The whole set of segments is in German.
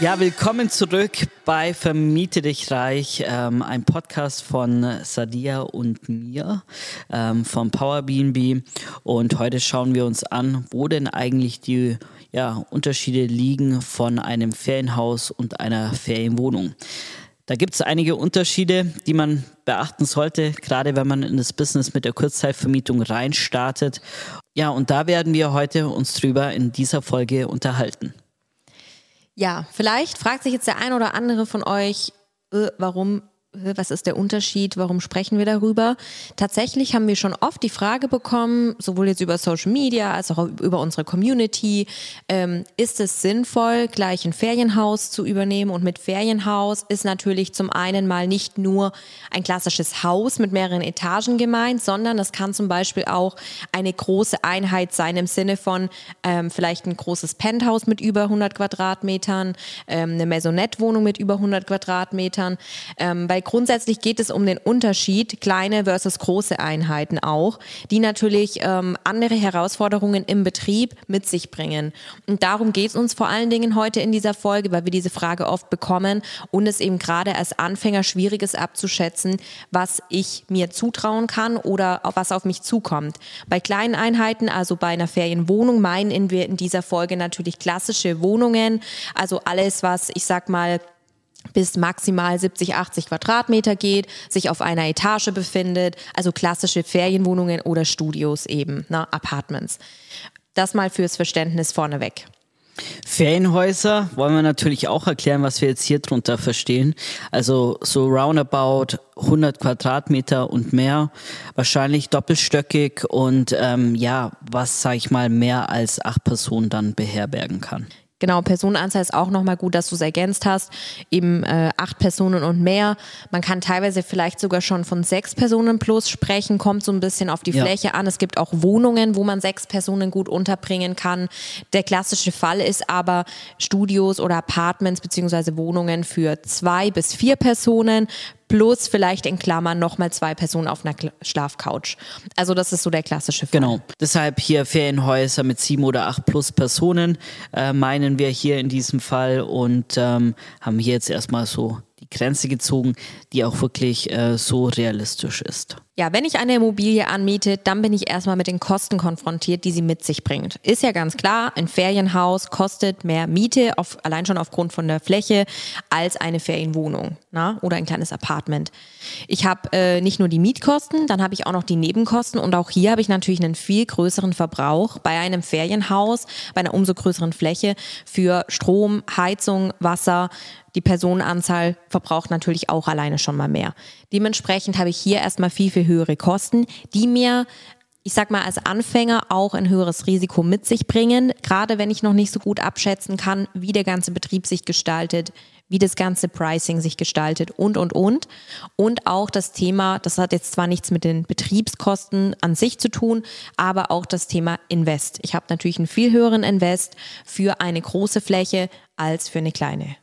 Ja, willkommen zurück bei Vermiete dich reich, ähm, ein Podcast von Sadia und mir ähm, vom Power BNB. Und heute schauen wir uns an, wo denn eigentlich die ja, Unterschiede liegen von einem Ferienhaus und einer Ferienwohnung. Da gibt es einige Unterschiede, die man beachten sollte, gerade wenn man in das Business mit der Kurzzeitvermietung reinstartet. Ja, und da werden wir heute uns drüber in dieser Folge unterhalten. Ja, vielleicht fragt sich jetzt der ein oder andere von euch, äh, warum was ist der Unterschied, warum sprechen wir darüber? Tatsächlich haben wir schon oft die Frage bekommen, sowohl jetzt über Social Media als auch über unsere Community, ähm, ist es sinnvoll, gleich ein Ferienhaus zu übernehmen? Und mit Ferienhaus ist natürlich zum einen mal nicht nur ein klassisches Haus mit mehreren Etagen gemeint, sondern das kann zum Beispiel auch eine große Einheit sein im Sinne von ähm, vielleicht ein großes Penthouse mit über 100 Quadratmetern, ähm, eine Maisonette-Wohnung mit über 100 Quadratmetern, ähm, weil grundsätzlich geht es um den Unterschied kleine versus große Einheiten auch, die natürlich ähm, andere Herausforderungen im Betrieb mit sich bringen. Und darum geht es uns vor allen Dingen heute in dieser Folge, weil wir diese Frage oft bekommen und es eben gerade als Anfänger schwierig ist abzuschätzen, was ich mir zutrauen kann oder was auf mich zukommt. Bei kleinen Einheiten, also bei einer Ferienwohnung, meinen wir in dieser Folge natürlich klassische Wohnungen, also alles, was ich sag mal bis maximal 70, 80 Quadratmeter geht, sich auf einer Etage befindet, also klassische Ferienwohnungen oder Studios eben, ne, Apartments. Das mal fürs Verständnis vorneweg. Ferienhäuser wollen wir natürlich auch erklären, was wir jetzt hier drunter verstehen. Also so roundabout 100 Quadratmeter und mehr, wahrscheinlich doppelstöckig und ähm, ja, was sag ich mal mehr als acht Personen dann beherbergen kann. Genau, Personenanzahl ist auch nochmal gut, dass du es ergänzt hast. Eben äh, acht Personen und mehr. Man kann teilweise vielleicht sogar schon von sechs Personen plus sprechen, kommt so ein bisschen auf die ja. Fläche an. Es gibt auch Wohnungen, wo man sechs Personen gut unterbringen kann. Der klassische Fall ist aber Studios oder Apartments beziehungsweise Wohnungen für zwei bis vier Personen plus vielleicht in Klammern nochmal zwei Personen auf einer Schlafcouch. Also das ist so der klassische Fall. Genau. Deshalb hier Ferienhäuser mit sieben oder acht plus Personen äh, meinen wir hier in diesem Fall und ähm, haben hier jetzt erstmal so Grenze gezogen, die auch wirklich äh, so realistisch ist. Ja, wenn ich eine Immobilie anmiete, dann bin ich erstmal mit den Kosten konfrontiert, die sie mit sich bringt. Ist ja ganz klar, ein Ferienhaus kostet mehr Miete, auf, allein schon aufgrund von der Fläche, als eine Ferienwohnung na? oder ein kleines Apartment. Ich habe äh, nicht nur die Mietkosten, dann habe ich auch noch die Nebenkosten und auch hier habe ich natürlich einen viel größeren Verbrauch bei einem Ferienhaus, bei einer umso größeren Fläche für Strom, Heizung, Wasser, die Personenanzahl verbraucht natürlich auch alleine schon mal mehr. Dementsprechend habe ich hier erstmal viel, viel höhere Kosten, die mir ich sag mal, als Anfänger auch ein höheres Risiko mit sich bringen, gerade wenn ich noch nicht so gut abschätzen kann, wie der ganze Betrieb sich gestaltet, wie das ganze Pricing sich gestaltet und, und, und. Und auch das Thema, das hat jetzt zwar nichts mit den Betriebskosten an sich zu tun, aber auch das Thema Invest. Ich habe natürlich einen viel höheren Invest für eine große Fläche als für eine kleine.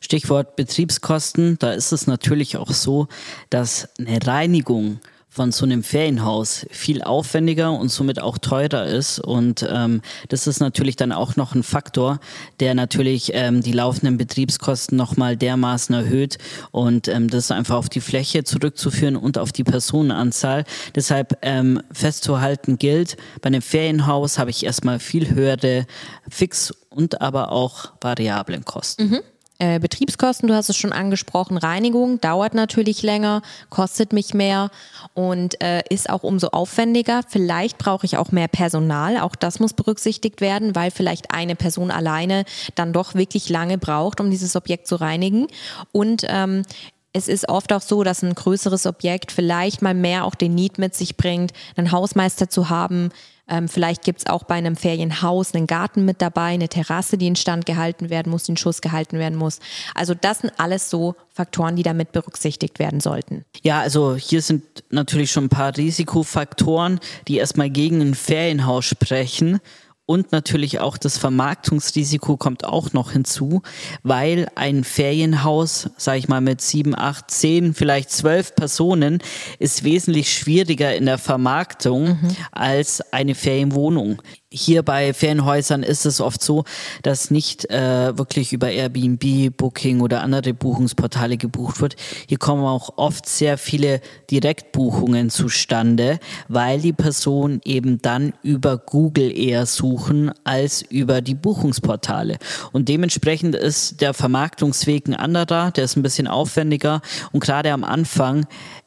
Stichwort Betriebskosten, da ist es natürlich auch so, dass eine Reinigung von so einem Ferienhaus viel aufwendiger und somit auch teurer ist. Und ähm, das ist natürlich dann auch noch ein Faktor, der natürlich ähm, die laufenden Betriebskosten nochmal dermaßen erhöht. Und ähm, das einfach auf die Fläche zurückzuführen und auf die Personenanzahl. Deshalb ähm, festzuhalten gilt, bei einem Ferienhaus habe ich erstmal viel höhere Fix- und aber auch variablen Kosten. Mhm. Äh, Betriebskosten, du hast es schon angesprochen, Reinigung dauert natürlich länger, kostet mich mehr und äh, ist auch umso aufwendiger. Vielleicht brauche ich auch mehr Personal, auch das muss berücksichtigt werden, weil vielleicht eine Person alleine dann doch wirklich lange braucht, um dieses Objekt zu reinigen. Und ähm, es ist oft auch so, dass ein größeres Objekt vielleicht mal mehr auch den Need mit sich bringt, einen Hausmeister zu haben, Ähm, vielleicht gibt es auch bei einem Ferienhaus einen Garten mit dabei, eine Terrasse, die instand gehalten werden muss, die in Schuss gehalten werden muss. Also das sind alles so Faktoren, die damit berücksichtigt werden sollten. Ja, also hier sind natürlich schon ein paar Risikofaktoren, die erstmal gegen ein Ferienhaus sprechen. Und natürlich auch das Vermarktungsrisiko kommt auch noch hinzu, weil ein Ferienhaus, sage ich mal, mit sieben, acht, zehn, vielleicht zwölf Personen ist wesentlich schwieriger in der Vermarktung mhm. als eine Ferienwohnung hier bei Ferienhäusern ist es oft so, dass nicht äh, wirklich über Airbnb, Booking oder andere Buchungsportale gebucht wird. Hier kommen auch oft sehr viele Direktbuchungen zustande, weil die Personen eben dann über Google eher suchen als über die Buchungsportale. Und dementsprechend ist der Vermarktungsweg ein anderer, der ist ein bisschen aufwendiger und gerade am Anfang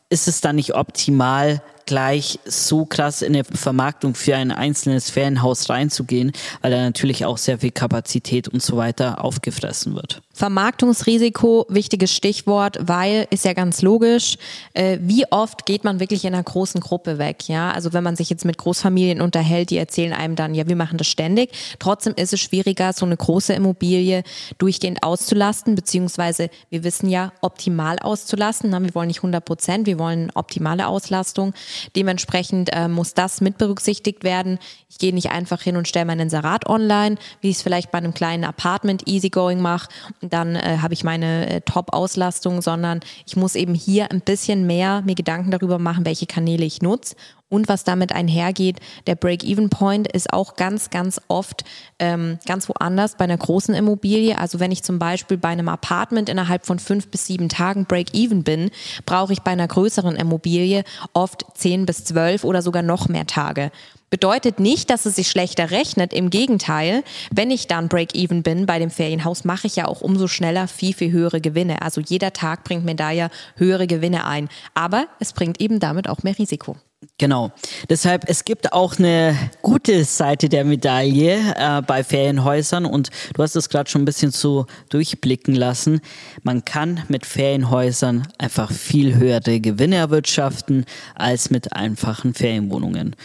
ist es dann nicht optimal, gleich so krass in der Vermarktung für ein einzelnes Ferienhaus reinzugehen, weil da natürlich auch sehr viel Kapazität und so weiter aufgefressen wird. Vermarktungsrisiko, wichtiges Stichwort, weil ist ja ganz logisch, äh, wie oft geht man wirklich in einer großen Gruppe weg, ja? Also wenn man sich jetzt mit Großfamilien unterhält, die erzählen einem dann, ja, wir machen das ständig. Trotzdem ist es schwieriger, so eine große Immobilie durchgehend auszulasten, beziehungsweise wir wissen ja, optimal auszulasten. Wir wollen nicht 100 Prozent, wir wollen optimale Auslastung. Dementsprechend äh, muss das mit berücksichtigt werden. Ich gehe nicht einfach hin und stelle mein Inserat online, wie ich es vielleicht bei einem kleinen Apartment easygoing mache dann äh, habe ich meine äh, Top-Auslastung, sondern ich muss eben hier ein bisschen mehr mir Gedanken darüber machen, welche Kanäle ich nutze und was damit einhergeht. Der Break-Even-Point ist auch ganz, ganz oft ähm, ganz woanders bei einer großen Immobilie. Also wenn ich zum Beispiel bei einem Apartment innerhalb von fünf bis sieben Tagen Break-Even bin, brauche ich bei einer größeren Immobilie oft zehn bis zwölf oder sogar noch mehr Tage. Bedeutet nicht, dass es sich schlechter rechnet. Im Gegenteil, wenn ich dann Break-Even bin bei dem Ferienhaus, mache ich ja auch umso schneller viel, viel höhere Gewinne. Also jeder Tag bringt mir da ja höhere Gewinne ein. Aber es bringt eben damit auch mehr Risiko. Genau. Deshalb, es gibt auch eine gute Seite der Medaille äh, bei Ferienhäusern und du hast es gerade schon ein bisschen so durchblicken lassen. Man kann mit Ferienhäusern einfach viel höhere Gewinne erwirtschaften als mit einfachen Ferienwohnungen.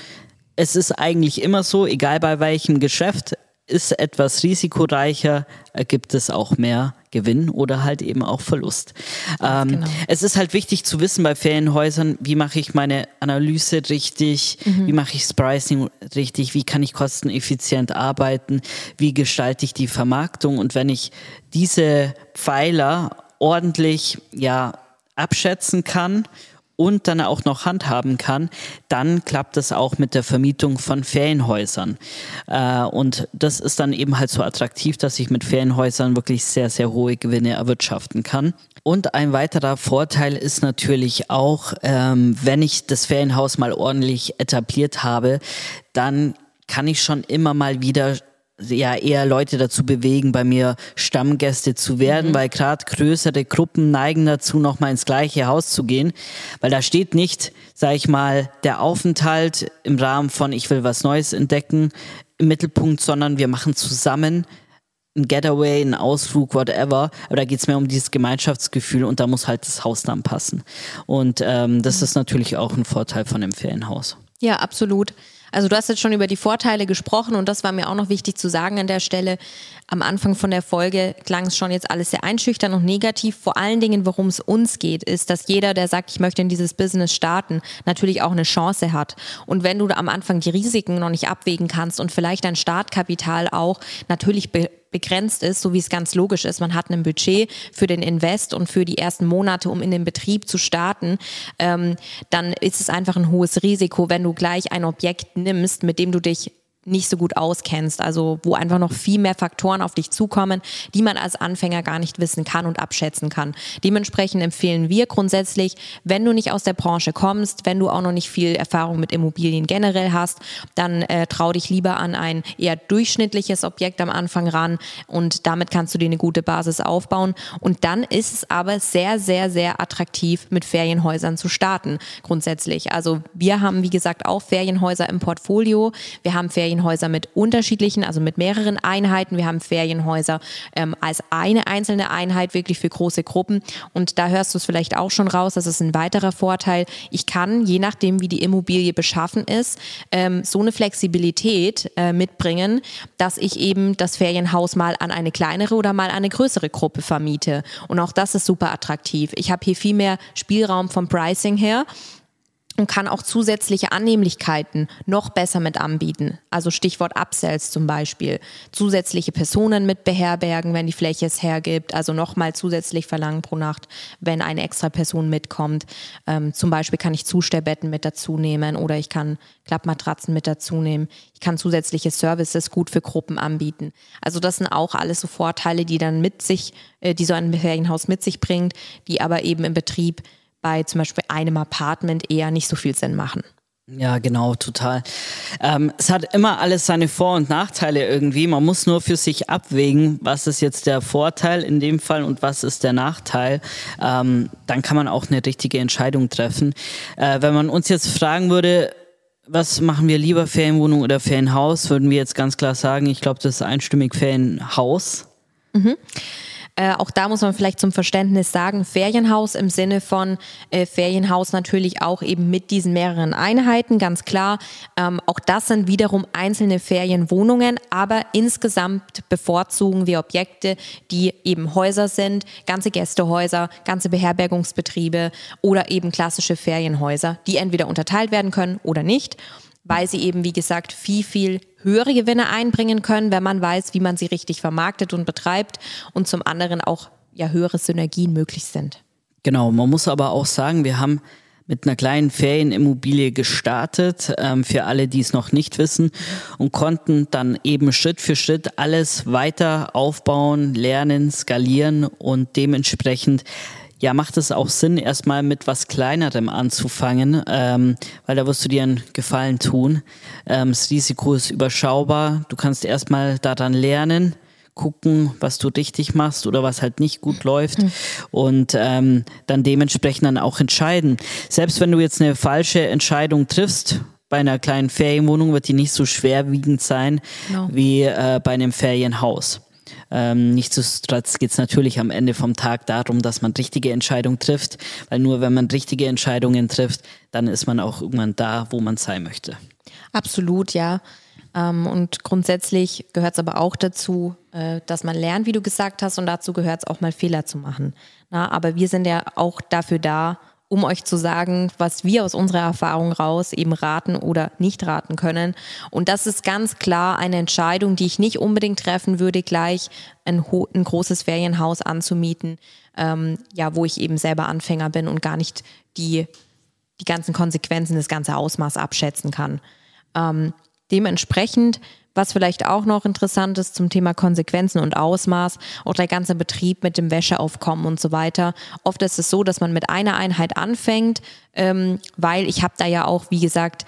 Es ist eigentlich immer so, egal bei welchem Geschäft, ist etwas risikoreicher, gibt es auch mehr Gewinn oder halt eben auch Verlust. Ähm, genau. Es ist halt wichtig zu wissen bei Ferienhäusern, wie mache ich meine Analyse richtig, mhm. wie mache ich das Pricing richtig, wie kann ich kosteneffizient arbeiten, wie gestalte ich die Vermarktung und wenn ich diese Pfeiler ordentlich ja abschätzen kann und dann auch noch handhaben kann, dann klappt es auch mit der Vermietung von Ferienhäusern. Äh, und das ist dann eben halt so attraktiv, dass ich mit Ferienhäusern wirklich sehr, sehr hohe Gewinne erwirtschaften kann. Und ein weiterer Vorteil ist natürlich auch, ähm, wenn ich das Ferienhaus mal ordentlich etabliert habe, dann kann ich schon immer mal wieder ja eher Leute dazu bewegen, bei mir Stammgäste zu werden, mhm. weil gerade größere Gruppen neigen dazu, nochmal ins gleiche Haus zu gehen, weil da steht nicht, sag ich mal, der Aufenthalt im Rahmen von ich will was Neues entdecken im Mittelpunkt, sondern wir machen zusammen ein Getaway, ein Ausflug, whatever. Aber da geht's mehr um dieses Gemeinschaftsgefühl und da muss halt das Haus dann passen. Und ähm, das mhm. ist natürlich auch ein Vorteil von dem Ferienhaus. Ja, absolut. Also du hast jetzt schon über die Vorteile gesprochen und das war mir auch noch wichtig zu sagen an der Stelle. Am Anfang von der Folge klang es schon jetzt alles sehr einschüchtern und negativ. Vor allen Dingen, worum es uns geht, ist, dass jeder, der sagt, ich möchte in dieses Business starten, natürlich auch eine Chance hat. Und wenn du am Anfang die Risiken noch nicht abwägen kannst und vielleicht dein Startkapital auch natürlich begrenzt ist, so wie es ganz logisch ist. Man hat ein Budget für den Invest und für die ersten Monate, um in den Betrieb zu starten, ähm, dann ist es einfach ein hohes Risiko, wenn du gleich ein Objekt nimmst, mit dem du dich nicht so gut auskennst, also wo einfach noch viel mehr Faktoren auf dich zukommen, die man als Anfänger gar nicht wissen kann und abschätzen kann. Dementsprechend empfehlen wir grundsätzlich, wenn du nicht aus der Branche kommst, wenn du auch noch nicht viel Erfahrung mit Immobilien generell hast, dann äh, trau dich lieber an ein eher durchschnittliches Objekt am Anfang ran und damit kannst du dir eine gute Basis aufbauen und dann ist es aber sehr, sehr, sehr attraktiv mit Ferienhäusern zu starten grundsätzlich. Also wir haben, wie gesagt, auch Ferienhäuser im Portfolio. Wir haben Ferien Ferienhäuser mit unterschiedlichen, also mit mehreren Einheiten. Wir haben Ferienhäuser ähm, als eine einzelne Einheit, wirklich für große Gruppen. Und da hörst du es vielleicht auch schon raus, das ist ein weiterer Vorteil. Ich kann, je nachdem, wie die Immobilie beschaffen ist, ähm, so eine Flexibilität äh, mitbringen, dass ich eben das Ferienhaus mal an eine kleinere oder mal eine größere Gruppe vermiete. Und auch das ist super attraktiv. Ich habe hier viel mehr Spielraum vom Pricing her und kann auch zusätzliche Annehmlichkeiten noch besser mit anbieten. Also Stichwort Upsells zum Beispiel. Zusätzliche Personen mit beherbergen, wenn die Fläche es hergibt. Also nochmal zusätzlich verlangen pro Nacht, wenn eine extra Person mitkommt. Ähm, zum Beispiel kann ich Zustellbetten mit dazu nehmen oder ich kann Klappmatratzen mit dazu nehmen. Ich kann zusätzliche Services gut für Gruppen anbieten. Also das sind auch alles so Vorteile, die dann mit sich, äh, die so ein Ferienhaus mit sich bringt, die aber eben im Betrieb bei zum Beispiel einem Apartment eher nicht so viel Sinn machen. Ja, genau, total. Ähm, es hat immer alles seine Vor- und Nachteile irgendwie. Man muss nur für sich abwägen, was ist jetzt der Vorteil in dem Fall und was ist der Nachteil. Ähm, dann kann man auch eine richtige Entscheidung treffen. Äh, wenn man uns jetzt fragen würde, was machen wir lieber, Ferienwohnung oder Ferienhaus, würden wir jetzt ganz klar sagen, ich glaube, das ist einstimmig Ferienhaus. Mhm. Äh, auch da muss man vielleicht zum Verständnis sagen, Ferienhaus im Sinne von äh, Ferienhaus natürlich auch eben mit diesen mehreren Einheiten, ganz klar. Ähm, auch das sind wiederum einzelne Ferienwohnungen, aber insgesamt bevorzugen wir Objekte, die eben Häuser sind, ganze Gästehäuser, ganze Beherbergungsbetriebe oder eben klassische Ferienhäuser, die entweder unterteilt werden können oder nicht weil sie eben, wie gesagt, viel, viel höhere Gewinne einbringen können, wenn man weiß, wie man sie richtig vermarktet und betreibt und zum anderen auch ja höhere Synergien möglich sind. Genau, man muss aber auch sagen, wir haben mit einer kleinen Ferienimmobilie gestartet, ähm, für alle, die es noch nicht wissen, und konnten dann eben Schritt für Schritt alles weiter aufbauen, lernen, skalieren und dementsprechend ja, macht es auch Sinn, erstmal mit was Kleinerem anzufangen, ähm, weil da wirst du dir einen Gefallen tun. Ähm, das Risiko ist überschaubar. Du kannst erstmal daran lernen, gucken, was du richtig machst oder was halt nicht gut läuft mhm. und ähm, dann dementsprechend dann auch entscheiden. Selbst wenn du jetzt eine falsche Entscheidung triffst, bei einer kleinen Ferienwohnung wird die nicht so schwerwiegend sein no. Wie äh, bei einem Ferienhaus. Ähm, nichtsdestotrotz geht es natürlich am Ende vom Tag darum, dass man richtige Entscheidungen trifft, weil nur wenn man richtige Entscheidungen trifft, dann ist man auch irgendwann da, wo man sein möchte. Absolut, ja. Ähm, und grundsätzlich gehört es aber auch dazu, äh, dass man lernt, wie du gesagt hast, und dazu gehört es auch mal Fehler zu machen. Na, aber wir sind ja auch dafür da, um euch zu sagen, was wir aus unserer Erfahrung raus eben raten oder nicht raten können. Und das ist ganz klar eine Entscheidung, die ich nicht unbedingt treffen würde, gleich ein, ein großes Ferienhaus anzumieten, ähm, ja, wo ich eben selber Anfänger bin und gar nicht die, die ganzen Konsequenzen, das ganze Ausmaß abschätzen kann. Ähm, dementsprechend was vielleicht auch noch interessant ist zum Thema Konsequenzen und Ausmaß, auch der ganze Betrieb mit dem Wäscheaufkommen und so weiter. Oft ist es so, dass man mit einer Einheit anfängt, ähm, weil ich habe da ja auch, wie gesagt,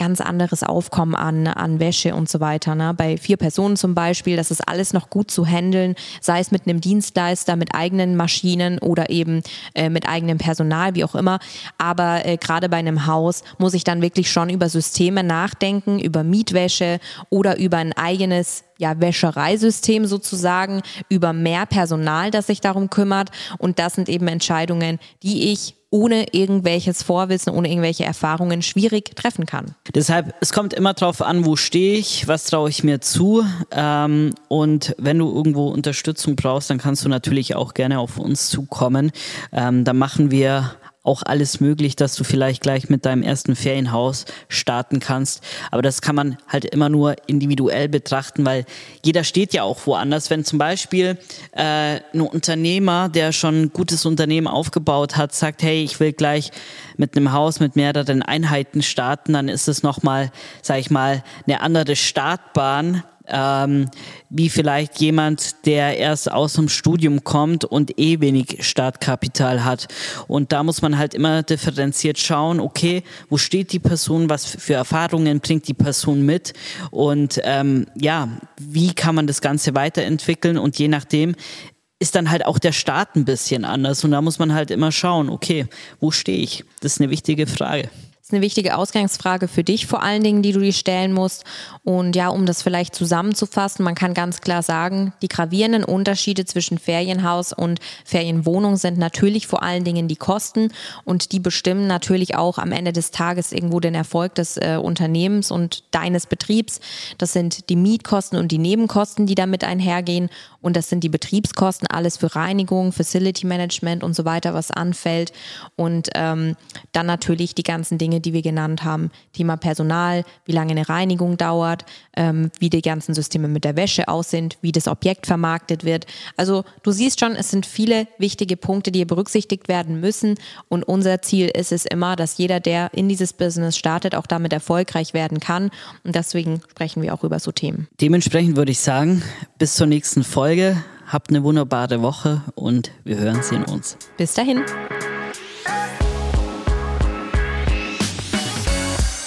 ganz anderes Aufkommen an, an Wäsche und so weiter. Ne? Bei vier Personen zum Beispiel, das ist alles noch gut zu handeln, sei es mit einem Dienstleister, mit eigenen Maschinen oder eben äh, mit eigenem Personal, wie auch immer. Aber äh, gerade bei einem Haus muss ich dann wirklich schon über Systeme nachdenken, über Mietwäsche oder über ein eigenes ja, Wäschereisystem sozusagen, über mehr Personal, das sich darum kümmert. Und das sind eben Entscheidungen, die ich ohne irgendwelches Vorwissen, ohne irgendwelche Erfahrungen schwierig treffen kann. Deshalb, es kommt immer darauf an, wo stehe ich, was traue ich mir zu. Ähm, und wenn du irgendwo Unterstützung brauchst, dann kannst du natürlich auch gerne auf uns zukommen. Ähm, da machen wir auch alles möglich, dass du vielleicht gleich mit deinem ersten Ferienhaus starten kannst. Aber das kann man halt immer nur individuell betrachten, weil jeder steht ja auch woanders. Wenn zum Beispiel äh, ein Unternehmer, der schon ein gutes Unternehmen aufgebaut hat, sagt, hey, ich will gleich mit einem Haus mit mehreren Einheiten starten, dann ist es nochmal, sag ich mal, eine andere Startbahn, ähm, wie vielleicht jemand, der erst aus dem Studium kommt und eh wenig Startkapital hat. Und da muss man halt immer differenziert schauen, okay, wo steht die Person, was für Erfahrungen bringt die Person mit und ähm, ja, wie kann man das Ganze weiterentwickeln und je nachdem ist dann halt auch der Start ein bisschen anders und da muss man halt immer schauen, okay, wo stehe ich? Das ist eine wichtige Frage. Ist eine wichtige Ausgangsfrage für dich vor allen Dingen, die du dir stellen musst. Und ja, um das vielleicht zusammenzufassen, man kann ganz klar sagen, die gravierenden Unterschiede zwischen Ferienhaus und Ferienwohnung sind natürlich vor allen Dingen die Kosten und die bestimmen natürlich auch am Ende des Tages irgendwo den Erfolg des äh, Unternehmens und deines Betriebs. Das sind die Mietkosten und die Nebenkosten, die damit einhergehen. Und das sind die Betriebskosten, alles für Reinigung, Facility Management und so weiter, was anfällt. Und ähm, dann natürlich die ganzen Dinge, die wir genannt haben. Thema Personal, wie lange eine Reinigung dauert, ähm, wie die ganzen Systeme mit der Wäsche aussehen, wie das Objekt vermarktet wird. Also du siehst schon, es sind viele wichtige Punkte, die hier berücksichtigt werden müssen. Und unser Ziel ist es immer, dass jeder, der in dieses Business startet, auch damit erfolgreich werden kann. Und deswegen sprechen wir auch über so Themen. Dementsprechend würde ich sagen, bis zur nächsten Folge. Habt eine wunderbare Woche und wir hören, sehen uns. Bis dahin.